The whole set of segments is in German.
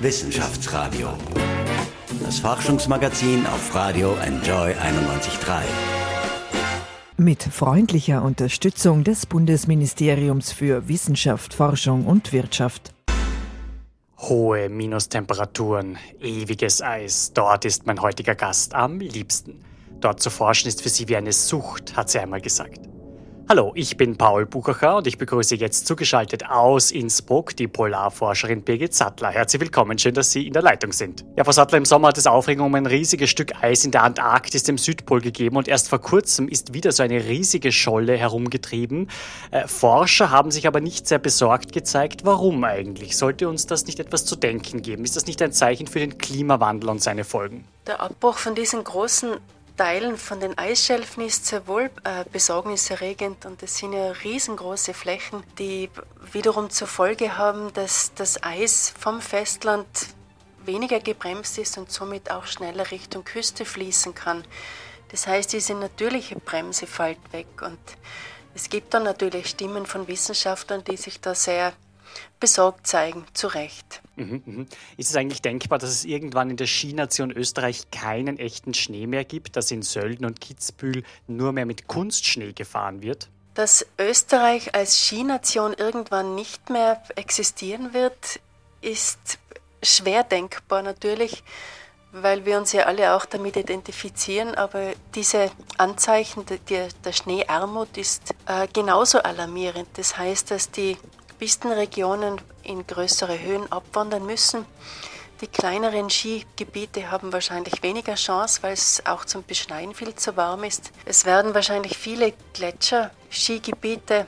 Wissenschaftsradio. Das Forschungsmagazin auf Radio Enjoy 91.3. Mit freundlicher Unterstützung des Bundesministeriums für Wissenschaft, Forschung und Wirtschaft. Hohe Minustemperaturen, ewiges Eis, dort ist mein heutiger Gast am liebsten. Dort zu forschen ist für sie wie eine Sucht, hat sie einmal gesagt. Hallo, ich bin Paul Buchacher und ich begrüße jetzt zugeschaltet aus Innsbruck die Polarforscherin Birgit Sattler. Herzlich willkommen, schön, dass Sie in der Leitung sind. Ja, Frau Sattler, im Sommer hat es Aufregung um ein riesiges Stück Eis in der Antarktis, dem Südpol, gegeben und erst vor kurzem ist wieder so eine riesige Scholle herumgetrieben. Äh, Forscher haben sich aber nicht sehr besorgt gezeigt. Warum eigentlich? Sollte uns das nicht etwas zu denken geben? Ist das nicht ein Zeichen für den Klimawandel und seine Folgen? Der Abbruch von diesen großen Teilen von den Eisschelfen ist sehr wohl äh, besorgniserregend und es sind ja riesengroße Flächen, die wiederum zur Folge haben, dass das Eis vom Festland weniger gebremst ist und somit auch schneller Richtung Küste fließen kann. Das heißt, diese natürliche Bremse fällt weg und es gibt dann natürlich Stimmen von Wissenschaftlern, die sich da sehr besorgt zeigen, zu Recht. Mhm, mhm. Ist es eigentlich denkbar, dass es irgendwann in der Skination Österreich keinen echten Schnee mehr gibt, dass in Sölden und Kitzbühel nur mehr mit Kunstschnee gefahren wird? Dass Österreich als Skination irgendwann nicht mehr existieren wird, ist schwer denkbar natürlich, weil wir uns ja alle auch damit identifizieren. Aber diese Anzeichen der, der Schneearmut ist äh, genauso alarmierend. Das heißt, dass die Pistenregionen in größere Höhen abwandern müssen. Die kleineren Skigebiete haben wahrscheinlich weniger Chance, weil es auch zum Beschneien viel zu warm ist. Es werden wahrscheinlich viele Gletscher-Skigebiete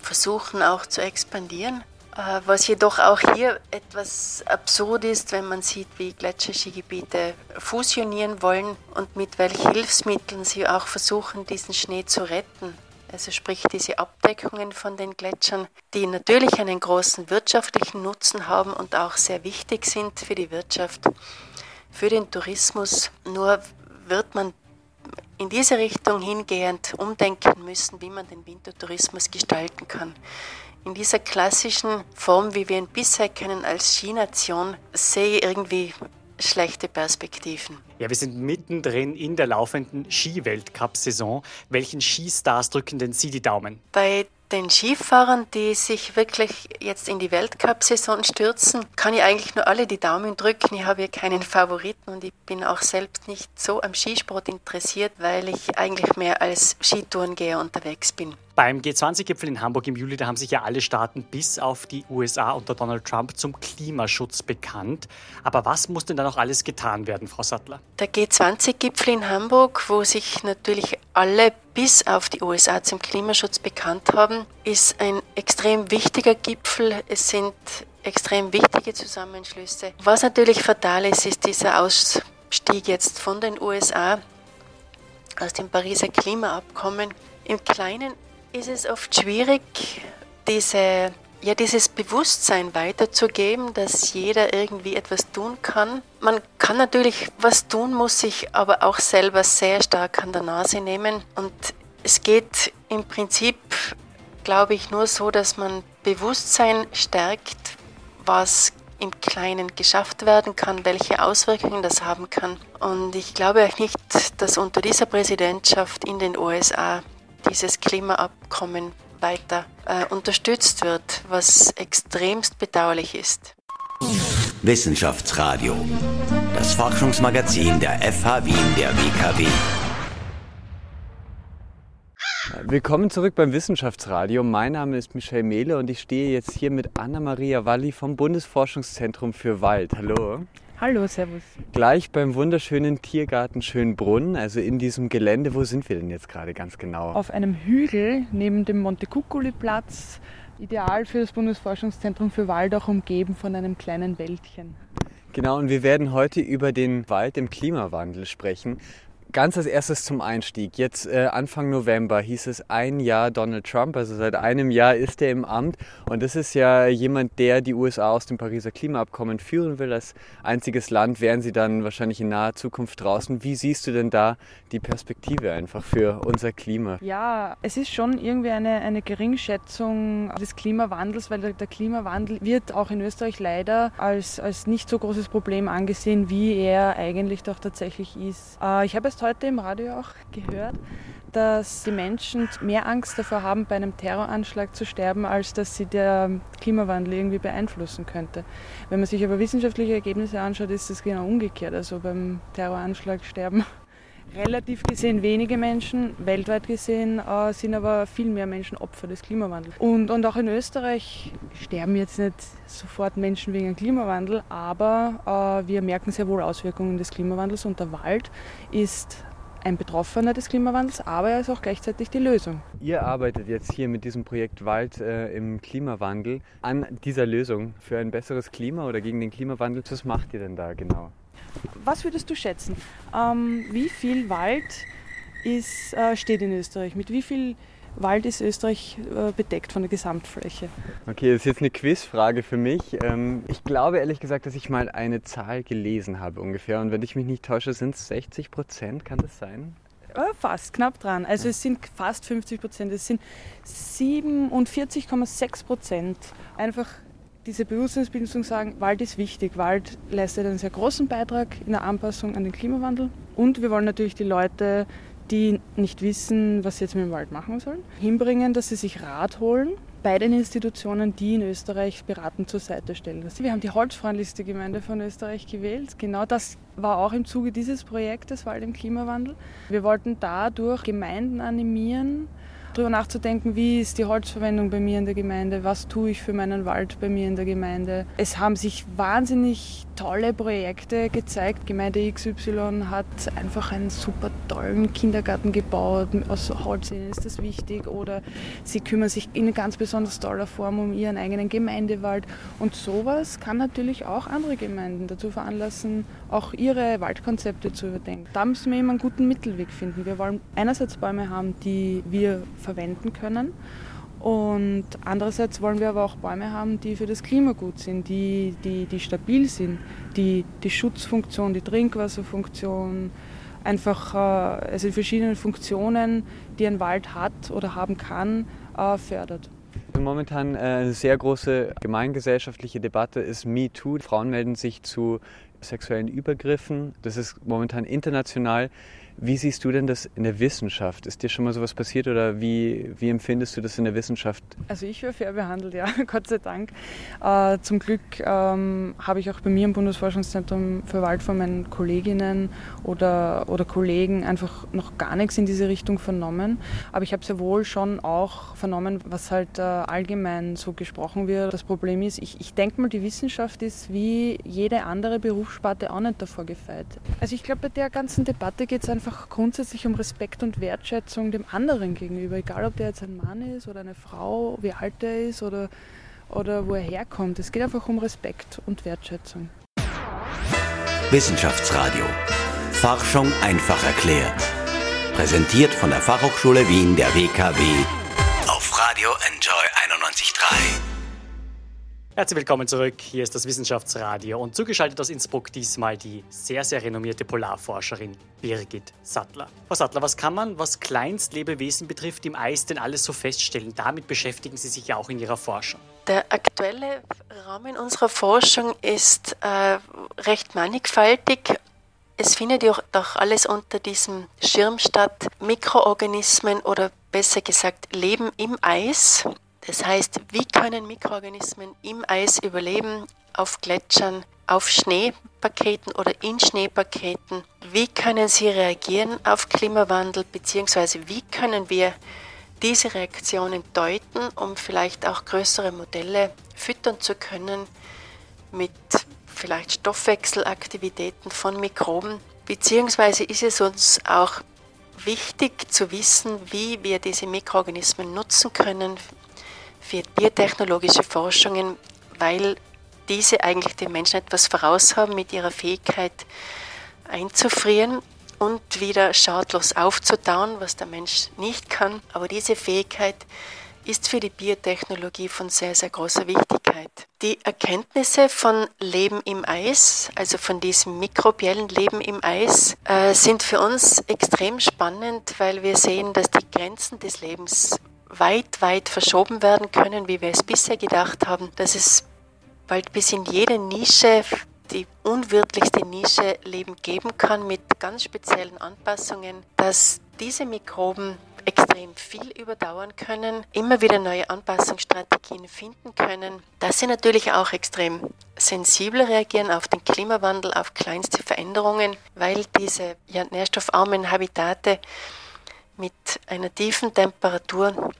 versuchen auch zu expandieren. Äh, was jedoch auch hier etwas absurd ist, wenn man sieht, wie Gletscherskigebiete fusionieren wollen und mit welchen Hilfsmitteln sie auch versuchen, diesen Schnee zu retten also sprich diese Abdeckungen von den Gletschern, die natürlich einen großen wirtschaftlichen Nutzen haben und auch sehr wichtig sind für die Wirtschaft, für den Tourismus. Nur wird man in diese Richtung hingehend umdenken müssen, wie man den Wintertourismus gestalten kann. In dieser klassischen Form, wie wir ihn bisher kennen als Skination, sehe ich irgendwie schlechte Perspektiven. Ja, wir sind mittendrin in der laufenden Ski-Weltcup-Saison. Welchen Skistars drücken denn Sie die Daumen? Bei den Skifahrern, die sich wirklich jetzt in die Weltcup-Saison stürzen, kann ich eigentlich nur alle die Daumen drücken. Ich habe hier keinen Favoriten und ich bin auch selbst nicht so am Skisport interessiert, weil ich eigentlich mehr als Skitourengeher unterwegs bin. Beim G20-Gipfel in Hamburg im Juli, da haben sich ja alle Staaten bis auf die USA unter Donald Trump zum Klimaschutz bekannt. Aber was muss denn da noch alles getan werden, Frau Sattler? Der G20-Gipfel in Hamburg, wo sich natürlich alle bis auf die USA zum Klimaschutz bekannt haben, ist ein extrem wichtiger Gipfel. Es sind extrem wichtige Zusammenschlüsse. Was natürlich fatal ist, ist dieser Ausstieg jetzt von den USA aus dem Pariser Klimaabkommen. Im Kleinen ist es oft schwierig, diese, ja, dieses Bewusstsein weiterzugeben, dass jeder irgendwie etwas tun kann. Man kann natürlich was tun, muss sich aber auch selber sehr stark an der Nase nehmen. Und es geht im Prinzip, glaube ich, nur so, dass man Bewusstsein stärkt, was im Kleinen geschafft werden kann, welche Auswirkungen das haben kann. Und ich glaube auch nicht, dass unter dieser Präsidentschaft in den USA dieses Klimaabkommen weiter äh, unterstützt wird, was extremst bedauerlich ist. Wissenschaftsradio, das Forschungsmagazin der FH Wien der WKW. Willkommen zurück beim Wissenschaftsradio. Mein Name ist Michel Mehle und ich stehe jetzt hier mit Anna-Maria Walli vom Bundesforschungszentrum für Wald. Hallo. Hallo, Servus. Gleich beim wunderschönen Tiergarten Schönbrunn, also in diesem Gelände. Wo sind wir denn jetzt gerade ganz genau? Auf einem Hügel neben dem Montecuccoli-Platz. Ideal für das Bundesforschungszentrum für Wald, auch umgeben von einem kleinen Wäldchen. Genau, und wir werden heute über den Wald im Klimawandel sprechen. Ganz als erstes zum Einstieg. Jetzt äh, Anfang November hieß es ein Jahr Donald Trump, also seit einem Jahr ist er im Amt und das ist ja jemand, der die USA aus dem Pariser Klimaabkommen führen will. Als einziges Land wären sie dann wahrscheinlich in naher Zukunft draußen. Wie siehst du denn da die Perspektive einfach für unser Klima? Ja, es ist schon irgendwie eine, eine Geringschätzung des Klimawandels, weil der, der Klimawandel wird auch in Österreich leider als, als nicht so großes Problem angesehen, wie er eigentlich doch tatsächlich ist. Äh, ich habe heute im Radio auch gehört, dass die Menschen mehr Angst davor haben, bei einem Terroranschlag zu sterben, als dass sie der Klimawandel irgendwie beeinflussen könnte. Wenn man sich aber wissenschaftliche Ergebnisse anschaut, ist es genau umgekehrt. Also beim Terroranschlag sterben relativ gesehen wenige Menschen, weltweit gesehen äh, sind aber viel mehr Menschen Opfer des Klimawandels. Und, und auch in Österreich sterben jetzt nicht sofort Menschen wegen dem Klimawandel, aber äh, wir merken sehr wohl Auswirkungen des Klimawandels und der Wald ist ein Betroffener des Klimawandels, aber er ist auch gleichzeitig die Lösung. Ihr arbeitet jetzt hier mit diesem Projekt Wald äh, im Klimawandel an dieser Lösung für ein besseres Klima oder gegen den Klimawandel. Was macht ihr denn da genau? Was würdest du schätzen? Ähm, wie viel Wald ist, äh, steht in Österreich? Mit wie viel Wald ist Österreich äh, bedeckt von der Gesamtfläche? Okay, das ist jetzt eine Quizfrage für mich. Ähm, ich glaube ehrlich gesagt, dass ich mal eine Zahl gelesen habe ungefähr. Und wenn ich mich nicht täusche, sind es 60 Prozent. Kann das sein? Äh, fast, knapp dran. Also es sind fast 50 Prozent. Es sind 47,6 Prozent. Einfach diese Bewusstseinsbildung sagen, Wald ist wichtig. Wald leistet einen sehr großen Beitrag in der Anpassung an den Klimawandel. Und wir wollen natürlich die Leute, die nicht wissen, was sie jetzt mit dem Wald machen sollen, hinbringen, dass sie sich Rat holen bei den Institutionen, die in Österreich beratend zur Seite stellen. Wir haben die holzfreundlichste Gemeinde von Österreich gewählt. Genau das war auch im Zuge dieses Projektes Wald im Klimawandel. Wir wollten dadurch Gemeinden animieren, darüber nachzudenken, wie ist die Holzverwendung bei mir in der Gemeinde, was tue ich für meinen Wald bei mir in der Gemeinde. Es haben sich wahnsinnig tolle Projekte gezeigt. Gemeinde XY hat einfach einen super tollen Kindergarten gebaut. Aus Holz ist das wichtig. Oder sie kümmern sich in ganz besonders toller Form um ihren eigenen Gemeindewald. Und sowas kann natürlich auch andere Gemeinden dazu veranlassen, auch ihre Waldkonzepte zu überdenken. Da müssen wir immer einen guten Mittelweg finden. Wir wollen einerseits Bäume haben, die wir verwenden können. Und andererseits wollen wir aber auch Bäume haben, die für das Klima gut sind, die, die, die stabil sind, die die Schutzfunktion, die Trinkwasserfunktion, einfach äh, also die verschiedenen Funktionen, die ein Wald hat oder haben kann, äh, fördert. Momentan äh, eine sehr große gemeingesellschaftliche Debatte ist MeToo. Frauen melden sich zu sexuellen Übergriffen. Das ist momentan international. Wie siehst du denn das in der Wissenschaft? Ist dir schon mal sowas passiert oder wie, wie empfindest du das in der Wissenschaft? Also ich werde fair behandelt, ja, Gott sei Dank. Äh, zum Glück ähm, habe ich auch bei mir im Bundesforschungszentrum für Wald von meinen Kolleginnen oder, oder Kollegen einfach noch gar nichts in diese Richtung vernommen. Aber ich habe sehr wohl schon auch vernommen, was halt äh, allgemein so gesprochen wird. Das Problem ist, ich, ich denke mal, die Wissenschaft ist wie jede andere Berufssparte auch nicht davor gefeit. Also ich glaube, bei der ganzen Debatte geht es einfach einfach grundsätzlich um Respekt und Wertschätzung dem anderen gegenüber, egal ob der jetzt ein Mann ist oder eine Frau, wie alt er ist oder, oder wo er herkommt. Es geht einfach um Respekt und Wertschätzung. Wissenschaftsradio. Forschung einfach erklärt. Präsentiert von der Fachhochschule Wien der WKW auf Radio Enjoy 91.3. Herzlich willkommen zurück. Hier ist das Wissenschaftsradio und zugeschaltet aus Innsbruck diesmal die sehr, sehr renommierte Polarforscherin Birgit Sattler. Frau Sattler, was kann man, was Kleinstlebewesen betrifft, im Eis denn alles so feststellen? Damit beschäftigen Sie sich ja auch in Ihrer Forschung. Der aktuelle Rahmen unserer Forschung ist äh, recht mannigfaltig. Es findet ja auch alles unter diesem Schirm statt. Mikroorganismen oder besser gesagt Leben im Eis. Das heißt, wie können Mikroorganismen im Eis überleben, auf Gletschern, auf Schneepaketen oder in Schneepaketen? Wie können sie reagieren auf Klimawandel, beziehungsweise wie können wir diese Reaktionen deuten, um vielleicht auch größere Modelle füttern zu können mit vielleicht Stoffwechselaktivitäten von Mikroben, beziehungsweise ist es uns auch wichtig zu wissen, wie wir diese Mikroorganismen nutzen können für biotechnologische Forschungen, weil diese eigentlich den Menschen etwas voraus haben mit ihrer Fähigkeit einzufrieren und wieder schadlos aufzutauen, was der Mensch nicht kann. Aber diese Fähigkeit ist für die Biotechnologie von sehr, sehr großer Wichtigkeit. Die Erkenntnisse von Leben im Eis, also von diesem mikrobiellen Leben im Eis, äh, sind für uns extrem spannend, weil wir sehen, dass die Grenzen des Lebens weit, weit verschoben werden können, wie wir es bisher gedacht haben, dass es bald bis in jede Nische die unwirtlichste Nische Leben geben kann mit ganz speziellen Anpassungen, dass diese Mikroben extrem viel überdauern können, immer wieder neue Anpassungsstrategien finden können, dass sie natürlich auch extrem sensibel reagieren auf den Klimawandel, auf kleinste Veränderungen, weil diese nährstoffarmen Habitate mit einer tiefen Temperatur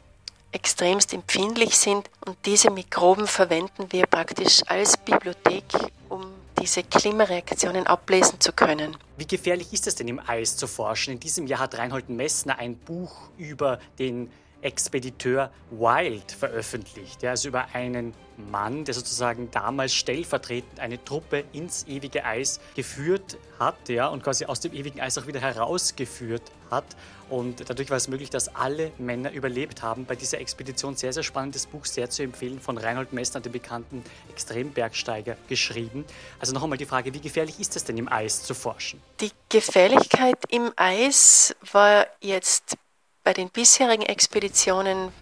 extremst empfindlich sind und diese Mikroben verwenden wir praktisch als Bibliothek, um diese Klimareaktionen ablesen zu können. Wie gefährlich ist es denn im Eis zu forschen? In diesem Jahr hat Reinhold Messner ein Buch über den Expediteur Wild veröffentlicht. Ja, also über einen Mann, der sozusagen damals stellvertretend eine Truppe ins ewige Eis geführt hat ja, und quasi aus dem ewigen Eis auch wieder herausgeführt hat. Und dadurch war es möglich, dass alle Männer überlebt haben. Bei dieser Expedition sehr, sehr spannendes Buch, sehr zu empfehlen, von Reinhold Messner, dem bekannten Extrembergsteiger, geschrieben. Also noch einmal die Frage, wie gefährlich ist es denn im Eis zu forschen? Die Gefährlichkeit im Eis war jetzt bei den bisherigen Expeditionen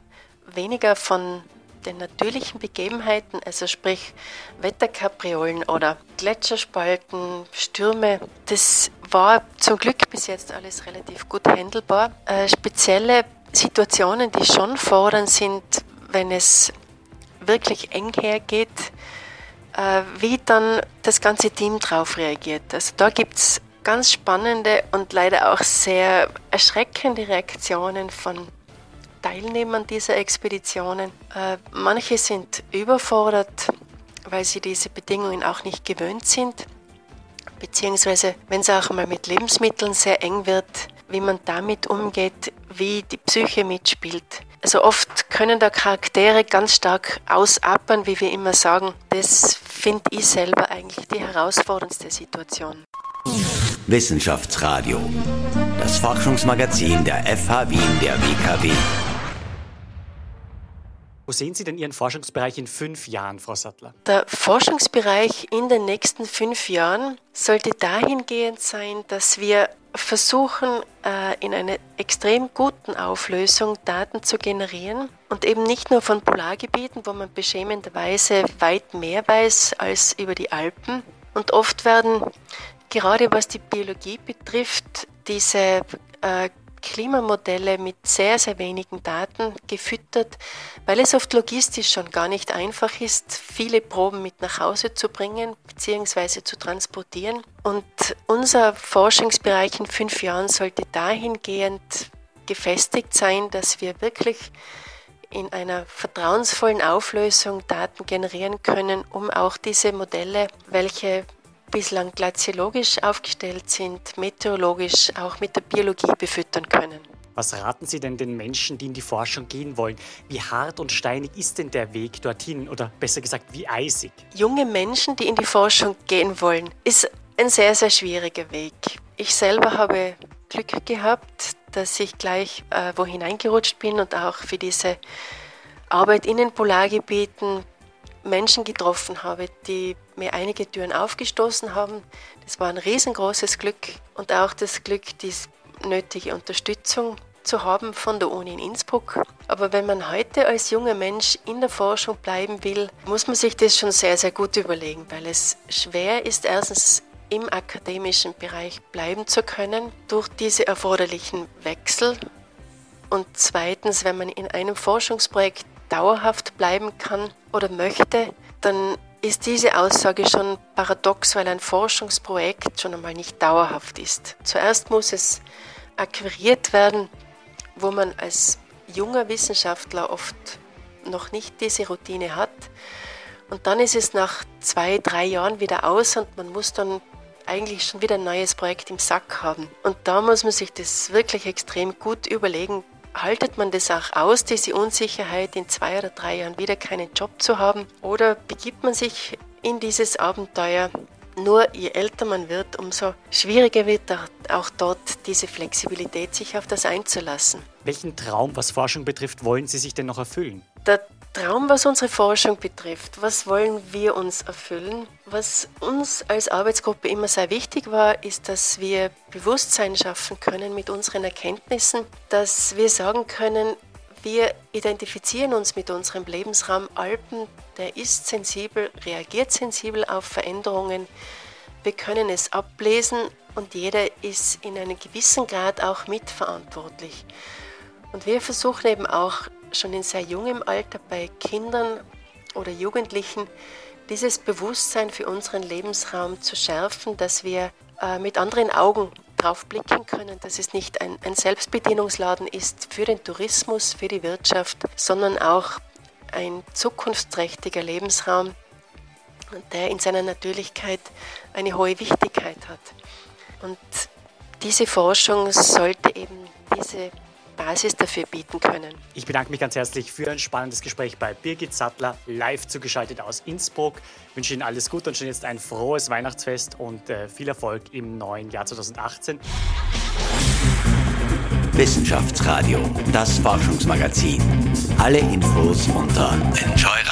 weniger von den natürlichen Begebenheiten, also sprich Wetterkapriolen oder Gletscherspalten, Stürme, das war zum Glück bis jetzt alles relativ gut handelbar. Äh, spezielle Situationen, die schon fordern, sind, wenn es wirklich eng hergeht, äh, wie dann das ganze Team darauf reagiert. Also da gibt es ganz spannende und leider auch sehr erschreckende Reaktionen von Teilnehmern dieser Expeditionen. Äh, manche sind überfordert, weil sie diese Bedingungen auch nicht gewöhnt sind, beziehungsweise wenn es auch mal mit Lebensmitteln sehr eng wird, wie man damit umgeht, wie die Psyche mitspielt. Also oft können da Charaktere ganz stark ausappern, wie wir immer sagen. Das finde ich selber eigentlich die herausforderndste Situation. Wissenschaftsradio. Das Forschungsmagazin der FH Wien der WKW. Wo sehen Sie denn Ihren Forschungsbereich in fünf Jahren, Frau Sattler? Der Forschungsbereich in den nächsten fünf Jahren sollte dahingehend sein, dass wir versuchen, äh, in einer extrem guten Auflösung Daten zu generieren und eben nicht nur von Polargebieten, wo man beschämenderweise weit mehr weiß als über die Alpen. Und oft werden gerade was die Biologie betrifft, diese äh, Klimamodelle mit sehr, sehr wenigen Daten gefüttert, weil es oft logistisch schon gar nicht einfach ist, viele Proben mit nach Hause zu bringen bzw. zu transportieren. Und unser Forschungsbereich in fünf Jahren sollte dahingehend gefestigt sein, dass wir wirklich in einer vertrauensvollen Auflösung Daten generieren können, um auch diese Modelle, welche bislang glaziologisch aufgestellt sind, meteorologisch auch mit der Biologie befüttern können. Was raten Sie denn den Menschen, die in die Forschung gehen wollen? Wie hart und steinig ist denn der Weg dorthin oder besser gesagt, wie eisig? Junge Menschen, die in die Forschung gehen wollen, ist ein sehr, sehr schwieriger Weg. Ich selber habe Glück gehabt, dass ich gleich äh, wo hineingerutscht bin und auch für diese Arbeit in den Polargebieten Menschen getroffen habe, die mir einige Türen aufgestoßen haben. Das war ein riesengroßes Glück und auch das Glück, die nötige Unterstützung zu haben von der Uni in Innsbruck. Aber wenn man heute als junger Mensch in der Forschung bleiben will, muss man sich das schon sehr, sehr gut überlegen, weil es schwer ist, erstens im akademischen Bereich bleiben zu können durch diese erforderlichen Wechsel und zweitens, wenn man in einem Forschungsprojekt dauerhaft bleiben kann oder möchte, dann ist diese Aussage schon paradox, weil ein Forschungsprojekt schon einmal nicht dauerhaft ist. Zuerst muss es akquiriert werden, wo man als junger Wissenschaftler oft noch nicht diese Routine hat. Und dann ist es nach zwei, drei Jahren wieder aus und man muss dann eigentlich schon wieder ein neues Projekt im Sack haben. Und da muss man sich das wirklich extrem gut überlegen, haltet man das auch aus, diese Unsicherheit, in zwei oder drei Jahren wieder keinen Job zu haben? Oder begibt man sich in dieses Abenteuer, Nur je älter man wird, umso schwieriger wird auch dort diese Flexibilität, sich auf das einzulassen. Welchen Traum, was Forschung betrifft, wollen Sie sich denn noch erfüllen? Der Traum, was unsere Forschung betrifft, was wollen wir uns erfüllen? Was uns als Arbeitsgruppe immer sehr wichtig war, ist, dass wir Bewusstsein schaffen können mit unseren Erkenntnissen, dass wir sagen können, wir identifizieren uns mit unserem Lebensraum Alpen, der ist sensibel, reagiert sensibel auf Veränderungen. Wir können es ablesen und jeder ist in einem gewissen Grad auch mitverantwortlich. Und wir versuchen eben auch schon in sehr jungem Alter bei Kindern oder Jugendlichen dieses Bewusstsein für unseren Lebensraum zu schärfen, dass wir äh, mit anderen Augen drauf blicken können, dass es nicht ein, ein Selbstbedienungsladen ist für den Tourismus, für die Wirtschaft, sondern auch ein zukunftsträchtiger Lebensraum, der in seiner Natürlichkeit eine hohe Wichtigkeit hat. Und diese Forschung sollte eben diese Basis dafür bieten können. Ich bedanke mich ganz herzlich für ein spannendes Gespräch bei Birgit Sattler, live zugeschaltet aus Innsbruck. Ich wünsche Ihnen alles Gute und schon jetzt ein frohes Weihnachtsfest und äh, viel Erfolg im neuen Jahr 2018. Wissenschaftsradio, das Forschungsmagazin. Alle Infos unter Enjoy